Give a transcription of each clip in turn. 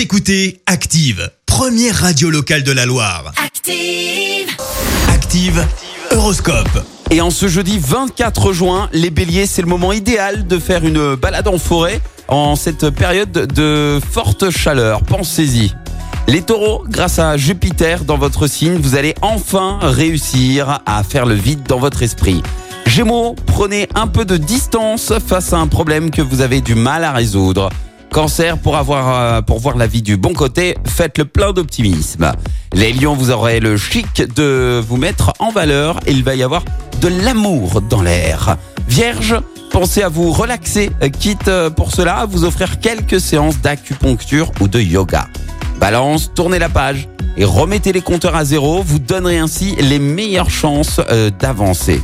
Vous écoutez Active, première radio locale de la Loire. Active. Active, Horoscope. Et en ce jeudi 24 juin, les béliers, c'est le moment idéal de faire une balade en forêt en cette période de forte chaleur. Pensez-y. Les taureaux, grâce à Jupiter dans votre signe, vous allez enfin réussir à faire le vide dans votre esprit. Gémeaux, prenez un peu de distance face à un problème que vous avez du mal à résoudre. Cancer, pour avoir, euh, pour voir la vie du bon côté, faites le plein d'optimisme. Les lions, vous aurez le chic de vous mettre en valeur et il va y avoir de l'amour dans l'air. Vierge, pensez à vous relaxer, quitte euh, pour cela à vous offrir quelques séances d'acupuncture ou de yoga. Balance, tournez la page et remettez les compteurs à zéro, vous donnerez ainsi les meilleures chances euh, d'avancer.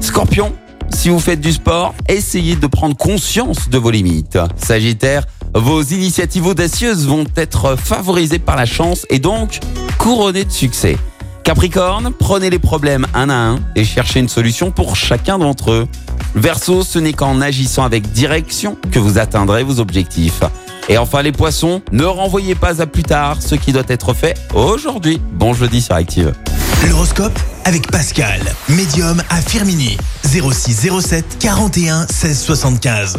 Scorpion, si vous faites du sport, essayez de prendre conscience de vos limites. Sagittaire, vos initiatives audacieuses vont être favorisées par la chance et donc couronnées de succès. Capricorne, prenez les problèmes un à un et cherchez une solution pour chacun d'entre eux. Verseau, ce n'est qu'en agissant avec direction que vous atteindrez vos objectifs. Et enfin les poissons, ne renvoyez pas à plus tard ce qui doit être fait aujourd'hui. Bon jeudi sur Active. L'horoscope avec Pascal, médium à Firmini. 06 07 41 16 75.